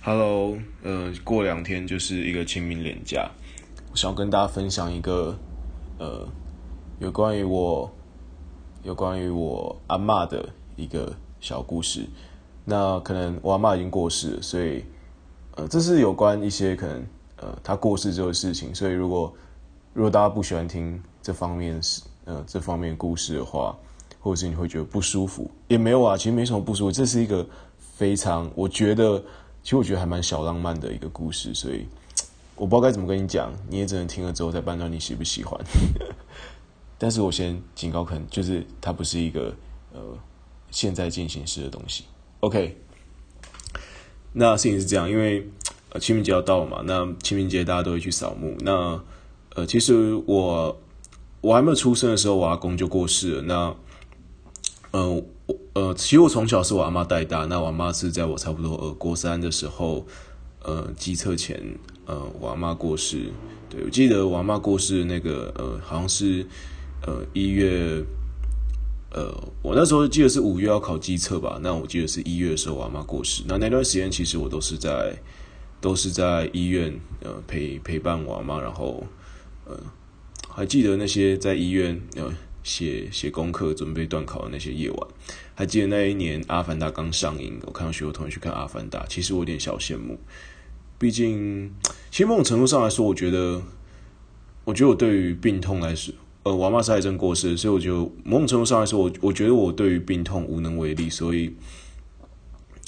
Hello，呃，过两天就是一个清明连假，我想要跟大家分享一个，呃，有关于我，有关于我阿嬷的一个小故事。那可能我阿嬷已经过世了，所以，呃，这是有关一些可能，呃，她过世这个事情。所以，如果如果大家不喜欢听这方面是，呃，这方面故事的话，或者是你会觉得不舒服，也没有啊，其实没什么不舒服。这是一个非常，我觉得。其实我觉得还蛮小浪漫的一个故事，所以我不知道该怎么跟你讲，你也只能听了之后再判断你喜不喜欢。但是我先警告，可能就是它不是一个呃现在进行式的东西。OK，那事情是这样，因为清明节要到了嘛，那清明节大家都会去扫墓。那呃其实我我还没有出生的时候，我阿公就过世了。那嗯。呃，其实我从小是我阿妈带大，那我阿妈是在我差不多呃国三的时候，呃，机测前，呃，我阿妈过世。对，我记得我阿妈过世的那个呃，好像是呃一月，呃，我那时候记得是五月要考机测吧，那我记得是一月的时候我阿妈过世。那那段时间其实我都是在都是在医院呃陪陪伴我阿妈，然后呃还记得那些在医院呃。写写功课、准备段考的那些夜晚，还记得那一年《阿凡达》刚上映，我看到许多同学去看《阿凡达》，其实我有点小羡慕。毕竟，其实某种程度上来说，我觉得，我觉得我对于病痛来说，呃，我阿嬷是癌症过世，所以我觉得某种程度上来说，我我觉得我对于病痛无能为力，所以，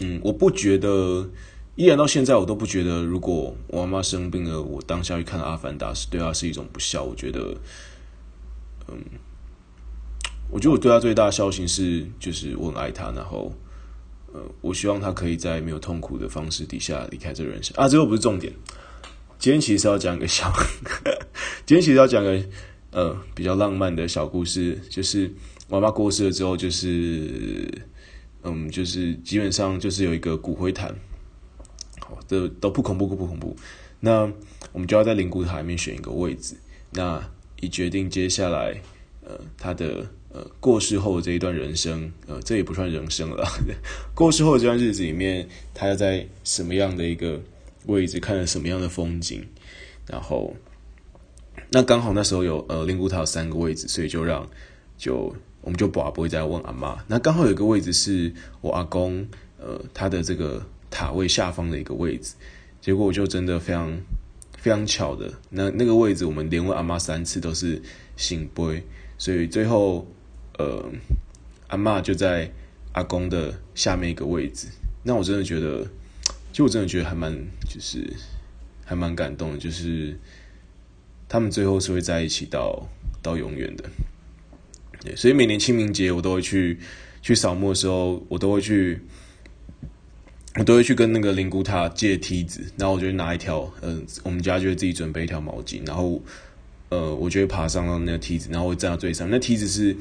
嗯，我不觉得，依然到现在，我都不觉得，如果我阿妈生病了，我当下去看《阿凡达》是对她是一种不孝。我觉得，嗯。我觉得我对他最大的孝心是，就是我很爱他，然后，呃，我希望他可以在没有痛苦的方式底下离开这人生啊。这个不是重点，今天其实要讲一个小，今天其实要讲个呃比较浪漫的小故事，就是我妈过世了之后，就是嗯，就是基本上就是有一个骨灰坛，好，这都不恐怖，不恐怖。那我们就要在灵骨塔里面选一个位置，那以决定接下来呃他的。呃，过世后的这一段人生，呃，这也不算人生了。过世后的这段日子里面，他要在什么样的一个位置，看了什么样的风景，然后，那刚好那时候有呃灵骨塔有三个位置，所以就让就我们就不不会再问阿妈。那刚好有一个位置是我阿公，呃，他的这个塔位下方的一个位置，结果我就真的非常非常巧的，那那个位置我们连问阿妈三次都是圣杯，所以最后。呃，阿嬷就在阿公的下面一个位置，那我真的觉得，就我真的觉得还蛮，就是还蛮感动的，就是他们最后是会在一起到到永远的。对，所以每年清明节我都会去去扫墓的时候，我都会去，我都会去跟那个灵骨塔借梯子，然后我就拿一条，嗯、我们家就会自己准备一条毛巾，然后呃，我就会爬上到那个梯子，然后会站到最上，那梯子是。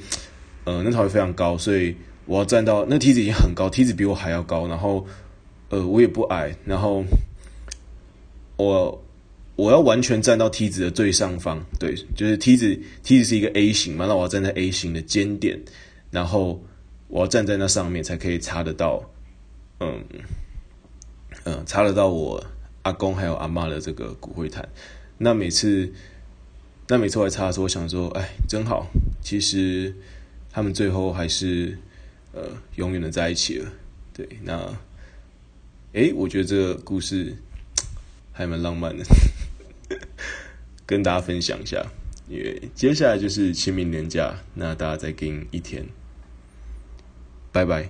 呃，那塔位非常高，所以我要站到那梯子已经很高，梯子比我还要高。然后，呃，我也不矮，然后我我要完全站到梯子的最上方，对，就是梯子梯子是一个 A 型嘛，那我要站在 A 型的尖点，然后我要站在那上面才可以查得到，嗯嗯，擦得到我阿公还有阿嬷的这个骨灰坛。那每次那每次我来查的时候，我想说，哎，真好，其实。他们最后还是呃永远的在一起了，对，那，诶，我觉得这个故事还蛮浪漫的，跟大家分享一下。因为接下来就是清明年假，那大家再跟一天，拜拜。